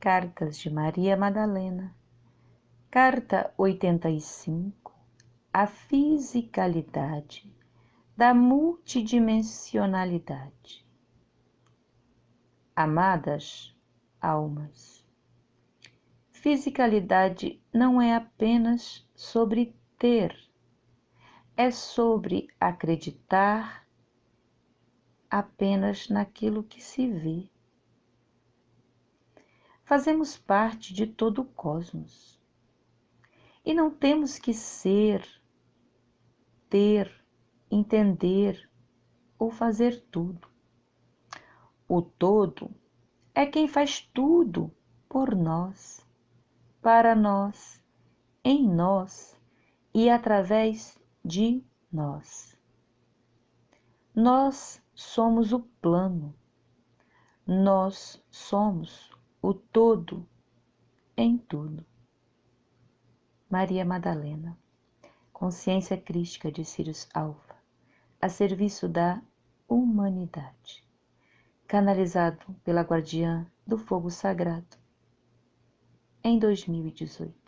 Cartas de Maria Madalena, Carta 85 A Fisicalidade da Multidimensionalidade. Amadas almas, fisicalidade não é apenas sobre ter, é sobre acreditar apenas naquilo que se vê fazemos parte de todo o cosmos. E não temos que ser, ter, entender ou fazer tudo. O todo é quem faz tudo por nós, para nós, em nós e através de nós. Nós somos o plano, nós somos o todo em tudo. Maria Madalena, Consciência Crística de Sirius Alfa, a serviço da humanidade, canalizado pela Guardiã do Fogo Sagrado, em 2018.